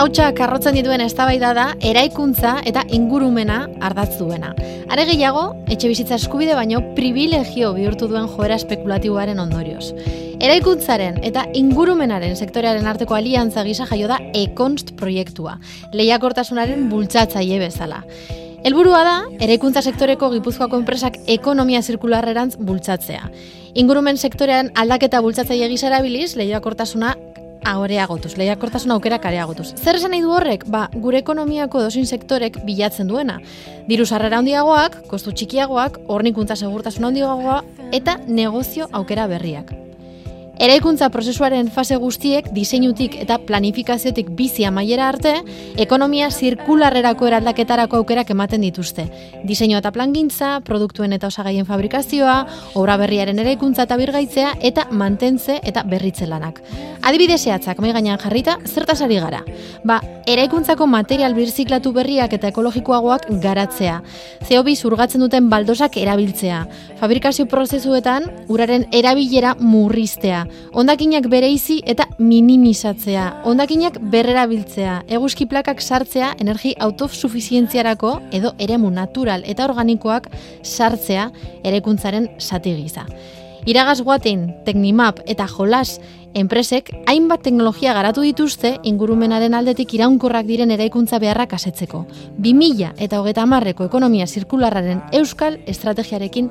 Hautsa karrotzen dituen eztabaida da eraikuntza eta ingurumena ardatz duena. Are gehiago, etxe bizitza eskubide baino privilegio bihurtu duen joera espekulatiboaren ondorioz. Eraikuntzaren eta ingurumenaren sektorearen arteko aliantza gisa jaio da Ekonst proiektua, lehiakortasunaren bultzatzaile bezala. Helburua da, eraikuntza sektoreko Gipuzkoako enpresak ekonomia zirkularrerantz bultzatzea. Ingurumen sektorean aldaketa bultzatzaile gisa erabiliz, lehiakortasuna areagotuz, lehiakortasuna aukerak areagotuz. Zer esan nahi du horrek? Ba, gure ekonomiako dozin sektorek bilatzen duena. Diru sarrera handiagoak, kostu txikiagoak, hornikuntza segurtasuna handiagoa eta negozio aukera berriak. Eraikuntza prozesuaren fase guztiek diseinutik eta planifikaziotik bizi amaiera arte, ekonomia zirkularrerako eraldaketarako aukerak ematen dituzte. Diseinu eta plangintza, produktuen eta osagaien fabrikazioa, obra berriaren eraikuntza eta birgaitzea eta mantentze eta berritze lanak. Adibide zehatzak mai gainean jarrita, zertas ari gara. Ba, eraikuntzako material birziklatu berriak eta ekologikoagoak garatzea. CO2 zurgatzen duten baldosak erabiltzea. Fabrikazio prozesuetan uraren erabilera murriztea ondakinak bereizi eta minimizatzea, ondakinak berrerabiltzea, eguzki plakak sartzea energi autosufizientziarako edo eremu natural eta organikoak sartzea erekuntzaren sati gisa. Iragaz guaten, Teknimap eta Jolas enpresek hainbat teknologia garatu dituzte ingurumenaren aldetik iraunkorrak diren eraikuntza beharrak asetzeko. 2000 eta hogeta marreko ekonomia zirkularraren euskal estrategiarekin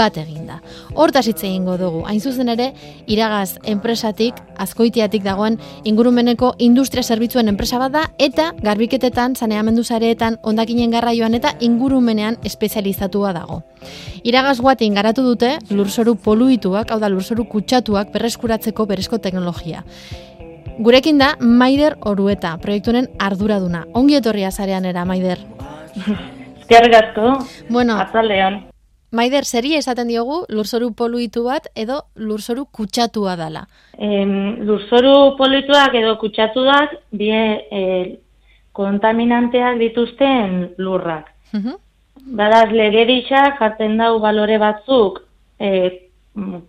bat eginda. Hortaz hitz egingo dugu, hain zuzen ere, iragaz enpresatik, azkoitiatik dagoen ingurumeneko industria zerbitzuen enpresa bat da, eta garbiketetan, zaneamendu zareetan, ondakinen garraioan eta ingurumenean espezializatua dago. Iragaz guatin garatu dute, lurzoru poluituak, hau da lurzoru kutsatuak berreskuratzeko berezko teknologia. Gurekin da Maider Orueta, proiektuaren arduraduna. Ongi etorria zarean era, Maider. Eskerrik asko. Bueno, Atzaldean. Maider, seria esaten diogu lurzoru poluitu bat edo lurzoru kutsatua dala. Em, lurzoru poluituak edo kutsatuak bie e, kontaminanteak dituzten lurrak. Mhm. Badaz, legedisa jartzen dau balore batzuk e,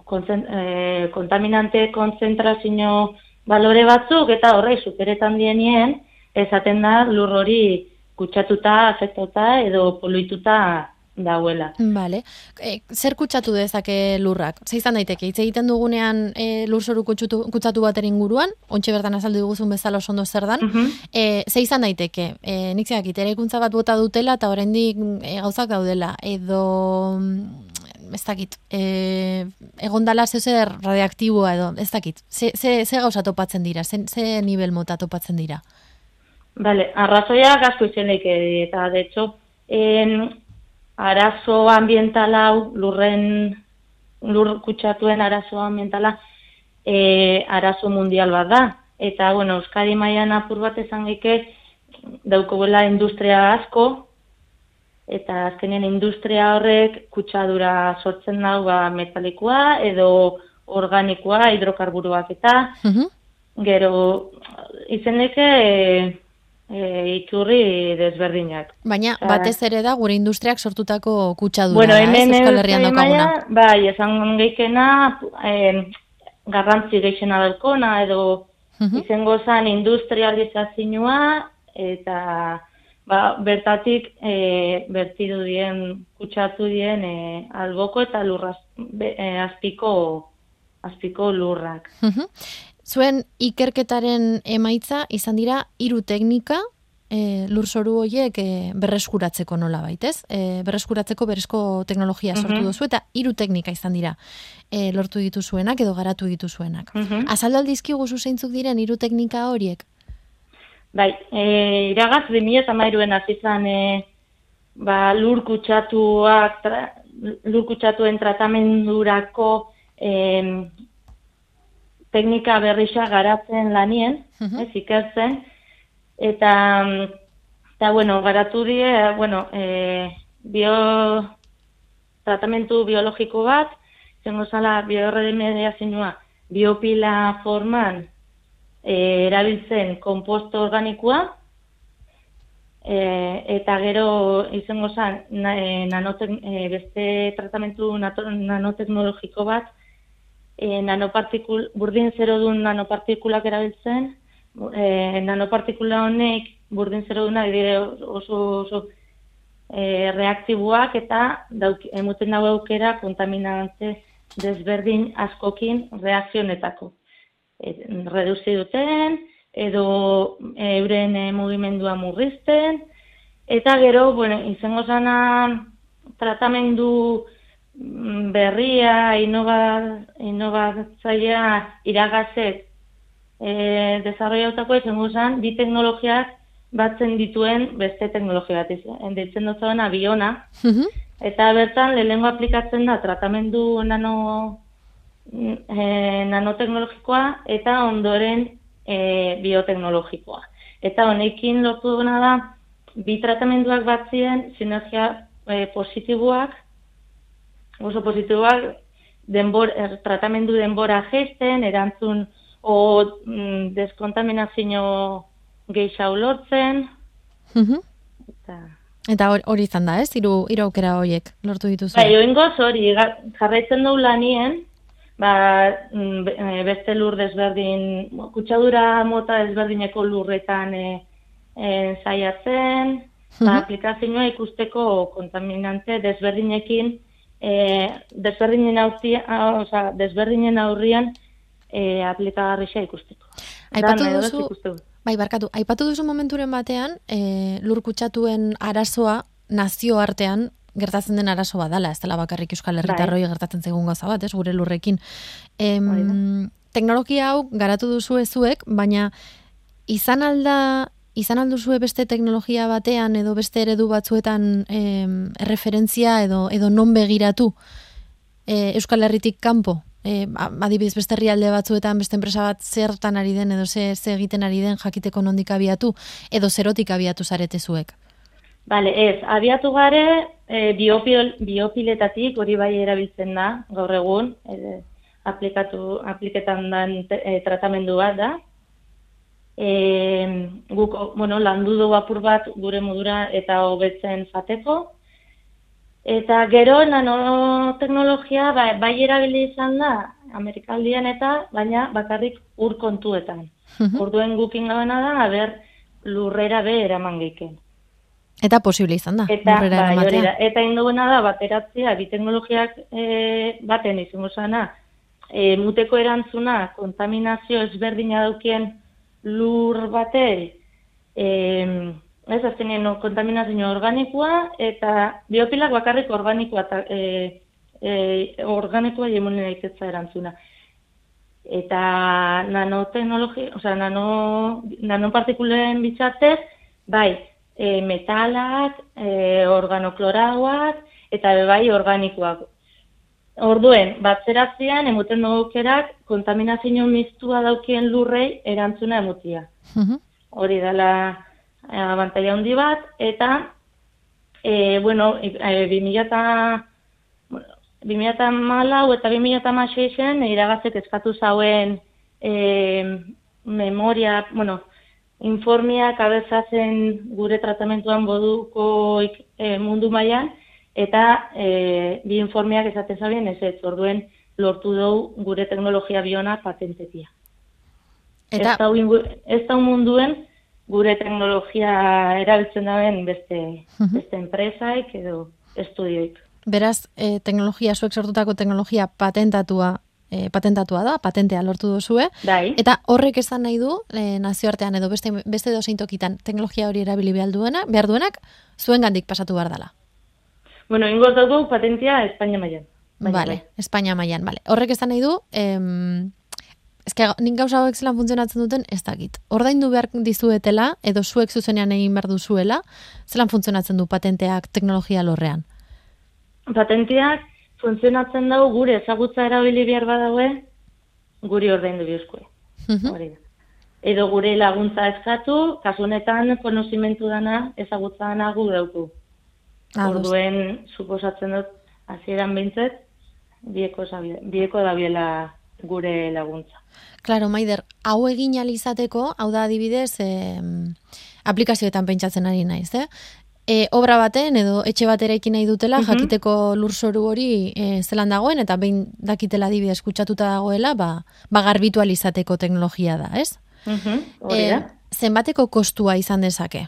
konzen, e, kontaminante konzentrazio balore batzuk eta horrei superetan dienien esaten da lur hori kutsatuta, afektota edo poluituta dauela. Vale. E, zer kutsatu dezake lurrak? Ze izan daiteke, hitz egiten dugunean e, lurzoru kutsutu, kutsatu baten inguruan, ontxe bertan azaldu diguzun bezala oso ondo zer dan, Mhm. e, ze izan daiteke, e, nik zeak bat bota dutela eta oraindik e, gauzak daudela, edo ez dakit, e, egon dala zer radioaktiboa edo, ez dakit, ze, ze, ze gauza topatzen dira, ze, ze nivel mota topatzen dira? Vale, arrazoiak asko izan leike, eta de hecho, en, arazo ambientala, lurren, lur kutsatuen arazo ambientala, e, arazo mundial bat da. Eta, bueno, Euskadi mailan apur bat esan geike, daukogela industria asko, eta azkenean industria horrek kutsadura sortzen dau ba, metalikoa edo organikoa, hidrokarburoak eta, Mhm. Gero, izeneke e, e, iturri desberdinak. Baina, batez ere da gure industriak sortutako kutsadura, bueno, da, ez? hemen Euskal Herrian daukaguna. bai, esan geikena, e, garrantzi geixena daukona, edo Mhm. izango zan industrializazioa, eta ba, bertatik e, bertidu dien, kutsatu dien e, alboko eta lurraz, be, e, azpiko, azpiko lurrak. Zuen ikerketaren emaitza izan dira hiru teknika e, lurzoru horiek e, berreskuratzeko nola baitez? E, berreskuratzeko berezko teknologia sortu Mhm. duzu eta hiru teknika izan dira e, lortu dituzuenak edo garatu dituzuenak. Azaldu aldizkigu zu zeintzuk diren hiru teknika horiek? Bai, e, iragaz 2013an hasi zen e, ba, lur kutsatuak tra, lur kutsatuen tratamendurako e, teknika berrisa garatzen lanien, Mhm. ez ikertzen eta eta bueno, garatu die, bueno, e, bio tratamentu biologiko bat, zengo zala biorremediazioa biopila forman e, erabiltzen komposto organikoa, e, eta gero izango zen na, e, e, beste tratamentu nato, nanoteknologiko bat, e, nanopartikul, burdin zerodun nanopartikulak erabiltzen, e, nanopartikula honek burdin zero duna dire oso, oso e, reaktiboak eta dauk, emuten dago aukera kontaminante desberdin askokin reakzionetako. Reduzi duten, edo euren e, mugimendua murrizten, eta gero, bueno, izango zana tratamendu mm, berria, inovatzailea iragazet e, desarrollautako izango zen, bi teknologiak batzen dituen beste teknologia bat izan. Ditzen dut zauen abiona, mhm. eta bertan lehengo aplikatzen da tratamendu nano, e, nanoteknologikoa eta ondoren e, bioteknologikoa. Eta honekin lortu duna da, bi tratamenduak batzien sinergia e, positiboak, oso positiboak, denbor, er, tratamendu denbora gesten, erantzun o mm, deskontaminazio geisha lortzen. Mhm. Eta Eta hori izan da, ez? Hiru aukera horiek lortu dituzu. Bai, oingoz hori jarraitzen du lanien, ba, mm, e, beste lur desberdin, kutsadura mota desberdineko lurretan e, e, zaiatzen, ba, mhm. aplikazioa ikusteko kontaminante desberdinekin, e, desberdinen aurrian, oza, desberdinen aurrian e, aplikagarria ikusteko. Aipatu duzu, bai, barkatu, aipatu duzu momenturen batean, e, lur kutsatuen arazoa nazio artean gertatzen den arazo badala, ez dela bakarrik Euskal Herritarroi bai. gertatzen zegun gauza bat, ez, gure lurrekin. Em, teknologia hau garatu duzu ezuek, baina izan alda izan alduzue beste teknologia batean edo beste eredu batzuetan em, referentzia edo edo non begiratu e, Euskal Herritik kanpo e, adibidez beste herrialde batzuetan beste enpresa bat zertan ari den edo ze, ze egiten ari den jakiteko nondik abiatu edo zerotik abiatu zarete zuek? Bale, ez, abiatu gare e, biopil, biopiletatik hori bai erabiltzen da gaur egun e, aplikatu, apliketan den e, tratamendu bat da e, guk, bueno, landu dugu apur bat gure modura eta hobetzen fateko Eta gero nanoteknologia bai, bai erabili izan da Amerikaldian eta baina bakarrik ur kontuetan. Orduen gukin gabena da, haber lurrera be eraman geiken. Eta posible izan da, eta, bai, da. Eta induena da, bateratzea, bi teknologiak e, baten izango zana, e, muteko erantzuna, kontaminazio ezberdina daukien lur bateri, e, Ez, azkenean no, kontaminazio organikoa eta biopilak bakarrik organikoa eta e, e, organikoa jemunen aitetza erantzuna. Eta nanoteknologi, osea, nano, nanopartikulen bitzatez, bai, e, metalak, e, organoklorauak, eta bai, organikoak. Orduen, batzeratzean, emuten dugukerak, kontaminazio mistua daukien lurrei erantzuna emutia. Hori dela abantaila handi bat, eta, e, bueno, e, 2000 eta, bueno, 2000 malau eta 2000 zen, iragazek eskatu zauen e, memoria, bueno, informiak abezatzen gure tratamentuan boduko e, mundu mailan eta e, bi informiak esaten zabien ez ez, orduen lortu dugu gure teknologia biona patentetia. Eta... Ez da munduen, gure teknologia erabiltzen dauen beste, beste enpresaik edo estudioik. Beraz, e, teknologia, zuek sortutako teknologia patentatua e, patentatua da, patentea lortu duzue. Dai. Eta horrek esan nahi du, e, nazioartean edo beste, beste dozein tokitan teknologia hori erabili behar, duena, behar duenak, zuen gandik pasatu behar dela. Bueno, ingoz dugu patentia Espainia maian. Vale, bai. Espainia maian, vale. Horrek esan nahi du, em, Ez que nik gauza hauek zelan funtzionatzen duten, ez dakit. Ordaindu behar dizuetela, edo zuek zuzenean egin behar duzuela, zelan funtzionatzen du patenteak teknologia lorrean? Patenteak funtzionatzen dugu gure ezagutza erabili behar badaue, guri ordaindu bihuzkoe. Mhm. Edo gure laguntza eskatu, kasunetan konozimentu dana ezagutza dana gu dauku. Orduen, suposatzen dut, hasieran bintzet, bieko, bieko da biela gure laguntza. Claro, Maider, hau egin alizateko, hau da adibidez, eh, aplikazioetan pentsatzen ari naiz, eh? E, obra baten edo etxe batera ekin nahi dutela, uh jakiteko lurzoru hori e, zelan dagoen, eta behin dakitela adibidez kutsatuta dagoela, ba, ba garbitu alizateko teknologia da, ez? Mhm, hori da. E, zenbateko kostua izan dezake?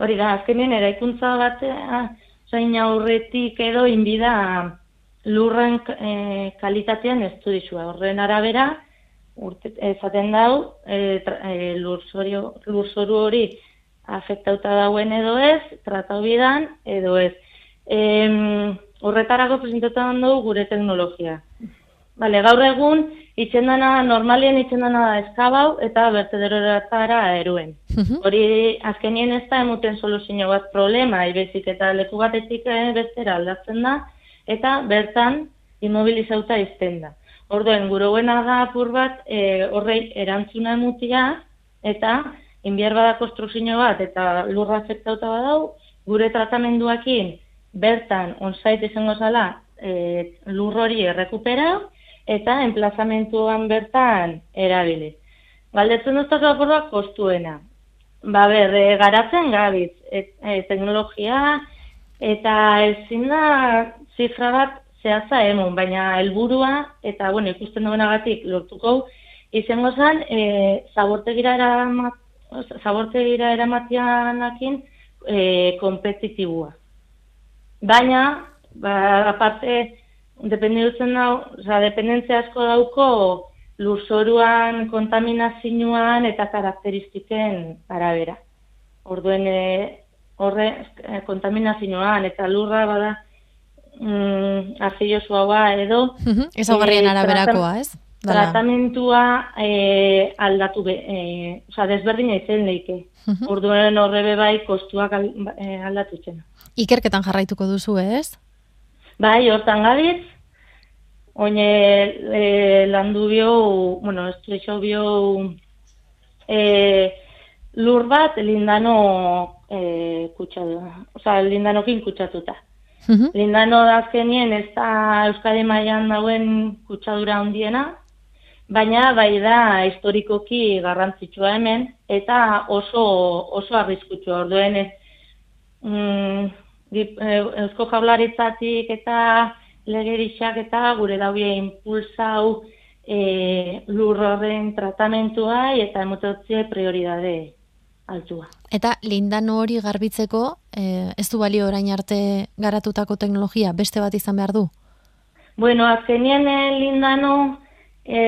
Hori da, azkenien eraikuntza bat zain aurretik edo inbida lurren e, kalitatean ez du dizua. Horren arabera, urte, ezaten dau, e, e, lurzoru hori afektauta dauen edo ez, tratau bidan edo ez. E, horretarako presentatuan dugu gure teknologia. Bale, gaur egun, itxendana, normalien itxendana da eskabau eta bertederoratara eruen. Hori azkenien ez da emuten soluzio bat problema, ibezik eta leku batetik eh, bestera aldatzen da, eta bertan immobilizauta izten da. Orduen, guroguena da apur bat e, horrei erantzuna emutia, eta inbier bada konstrukzio bat, eta lurra afektauta badau, gure tratamenduakin bertan onsait izango zala e, lur hori errekupera, eta enplazamentuan bertan erabili. Galdetzen dut apurua kostuena. Ba ber, e, garatzen gabitz, et, e, teknologia, eta ezin da zifra bat zehatza emun, baina helburua eta bueno, ikusten duenagatik lortuko izango zen, e, zabortegira eramat, zabortegira eramatianakin e, kompetitibua. Baina, ba, aparte, dependentzen dau, oza, dependentzia asko dauko lurzoruan, kontaminazioan eta karakteristiken arabera. Orduen e, horre e, kontaminazioan eta lurra bada mm, haua edo Ez hau e, araberakoa, ez? Dala. Tratamentua e, aldatu be, e, oza, desberdina izen leike. Orduen horre bai kostuak aldatu txena. Ikerketan jarraituko duzu, ez? Bai, hortan gabitz, oine e, landu bio, bueno, ez bio e, lur bat lindano e, kutsatu, oza, lindanokin kutsatuta. Uh Lindano da azkenien ez da Euskadi mailan dauen kutsadura handiena, baina bai da historikoki garrantzitsua hemen, eta oso, oso arriskutsua orduen ez. Mm, Eh, eusko jablaritzatik eta legerixak eta gure daue impulsau e, lurroren tratamentua eta emototzie prioridade altua. Eta lindano hori garbitzeko, e, ez du balio orain arte garatutako teknologia, beste bat izan behar du? Bueno, azkenien lindano e,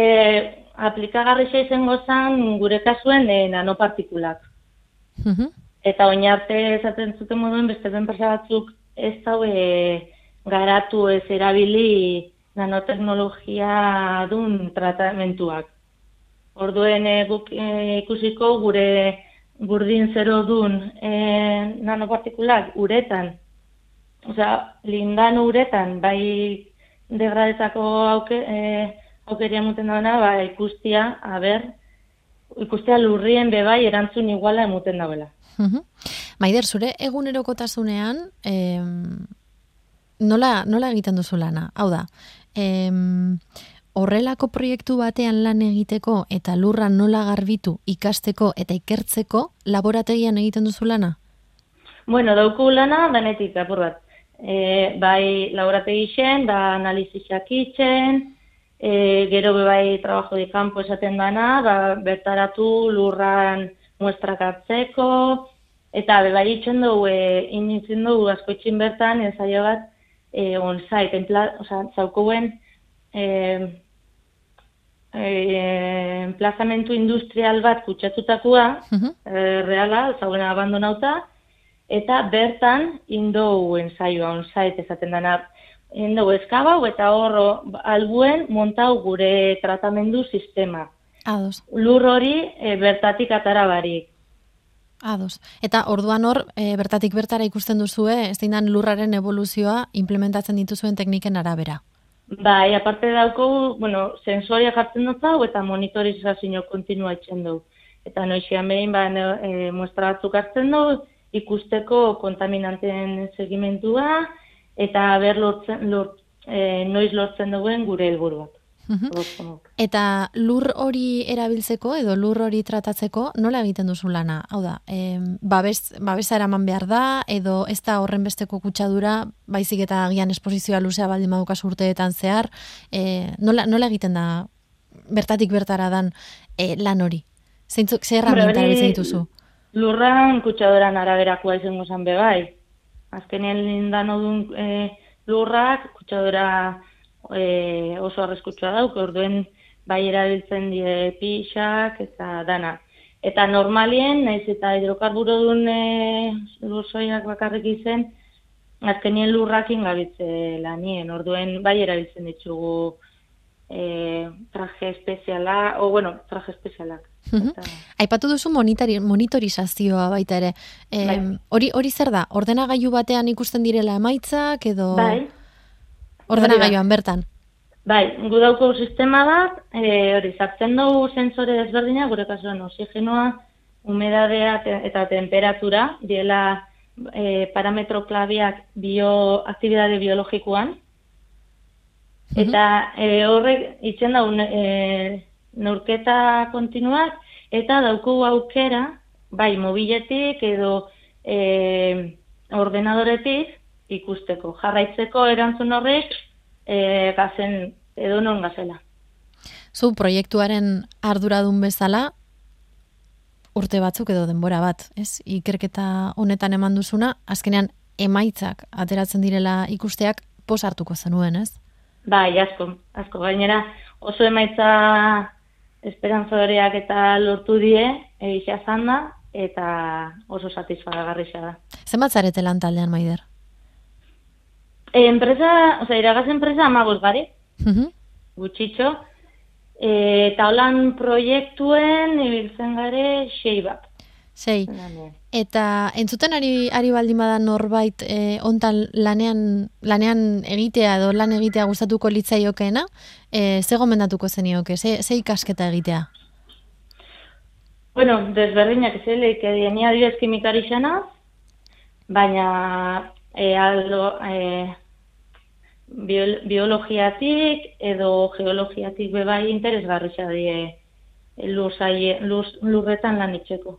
aplikagarri izango zen gure kasuen e, nanopartikulak. Eta oin arte esaten zuten moduen beste enpresa batzuk ez daue garatu ez erabili nanoteknologia dun tratamentuak. Orduen e, guk e, ikusiko gure burdin zero dun e, nanopartikulak uretan, osea, lindan uretan, bai degradetako auke, e, aukeria muten dauna, ba, ikustia, aber, ikustia lurrien bebai erantzun iguala emuten dauela. Maider, zure egunerokotasunean em, nola, nola egiten duzu lana? Hau da, em, horrelako proiektu batean lan egiteko eta lurra nola garbitu ikasteko eta ikertzeko laborategian egiten duzu lana? Bueno, dauku lana danetik apur bat. E, bai laborategi zen, da analizizak itzen, e, gero bai trabajo de campo esaten dana, ba, bertaratu lurran muestrak hartzeko, eta bebai itxen dugu, e, initzen dugu askoitzin bertan, ensaio bat, e, on-site, enpla, oza, zaukuen, e, e, emplazamentu industrial bat kutsatutakoa, uh e, reala, zauen abandonauta, eta bertan indou ensaioa on-site esaten dena, indou eskabau eta horro albuen montau gure tratamendu sistema. Ados. Lur hori e, bertatik atara barik. Ados. Eta orduan hor, e, bertatik bertara ikusten duzue, ez dinan lurraren evoluzioa implementatzen dituzuen tekniken arabera. Bai, aparte dauko, bueno, sensoria jartzen dut hau eta monitorizazio kontinua etxen du. Eta noixian behin, ba, e, muestra batzuk hartzen du, ikusteko kontaminanteen segimentua, eta ber lortzen, lort, e, noiz lortzen duen gure helburuak. Eta lur hori erabiltzeko edo lur hori tratatzeko nola egiten duzu lana? Hau da, e, babes, babesa eraman behar da edo ez da horren besteko kutsadura, baizik eta agian esposizioa luzea baldin madukas urteetan zehar, e, nola, nola egiten da bertatik bertara dan e, lan hori? Zeintzuk, zer erabiltzen dituzu? Lurran kutsadoran araberakoa izango zan be bai. Azkenien lindan odun e, lurrak kutsadora e, oso arreskutsua dauk, orduen bai erabiltzen die pixak eta dana. Eta normalien, naiz eta hidrokarburo duen e, lurzoiak bakarrik izen, azkenien lurrakin gabitze lanien, orduen bai erabiltzen ditugu e, traje espeziala, o bueno, traje espezialak. Mhm. Aipatu duzu monitori, monitorizazioa baita ere. E, Bai. hori, hori zer da? Ordenagailu batean ikusten direla emaitzak edo Bai, ordenagailuan bertan? bai, gu dauko sistema bat, e, hori, zartzen dugu sensore desberdina, gure kasuan oxigenoa, humedadea eta temperatura, diela e, parametro klabiak bioaktibidade biologikoan, Eta e, horrek itzen daun e, neurketa kontinuak eta dauku aukera, bai mobiletik edo e, ordenadoretik ikusteko. Jarraitzeko erantzun horrek e, gazen edo non gazela. Zu proiektuaren arduradun bezala urte batzuk edo denbora bat, ez? Ikerketa honetan eman duzuna, azkenean emaitzak ateratzen direla ikusteak pos hartuko zenuen, ez? Bai, asko, asko. Gainera oso emaitza esperantzoreak eta lortu die, egisa zan eta oso satisfagagarria da. Zenbat zarete lan taldean, Maider? E, enpresa, o sea, iragaz enpresa amagos gari, Mhm. gutxitxo, e, eta holan proiektuen ibiltzen gare sei bat. Sei. Lanean. Eta entzuten ari, ari baldin bada norbait e, ontan lanean, lanean egitea edo lan egitea gustatuko litzaiokeena, e, ze gomendatuko zenioke, ze, ze ikasketa egitea? Bueno, desberdinak ezelik, ni adibidez kimikari xana, baina e, aldo, e, biol, biologiatik edo geologiatik bebai interesgarria die lur, saie, lur, lurretan lan itxeko.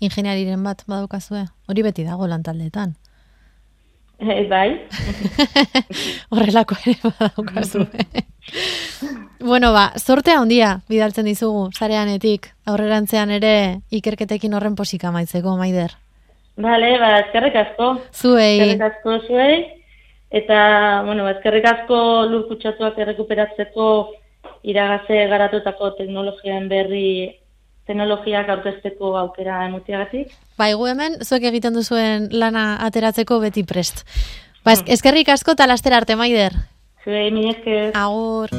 Ingeniariren bat badukazue, hori beti dago lan taldeetan. E, bai, Horrelako ere badaukazu. bueno, ba, sortea handia bidaltzen dizugu, zareanetik, aurrerantzean ere ikerketekin horren posika maitzeko, maider. Bale, ba, eskerrik asko. Zuei, Eskerrik asko zuei. Eta, bueno, eskerrik asko lur kutsatuak errekuperatzeko iragaze garatutako teknologian berri teknologiak aurkezteko aukera emutiagatik. bai gu hemen, zuek egiten duzuen lana ateratzeko beti prest. Ba, es- eskerrik asko eta laster arte, maider. Zuei, mi esker. Agur.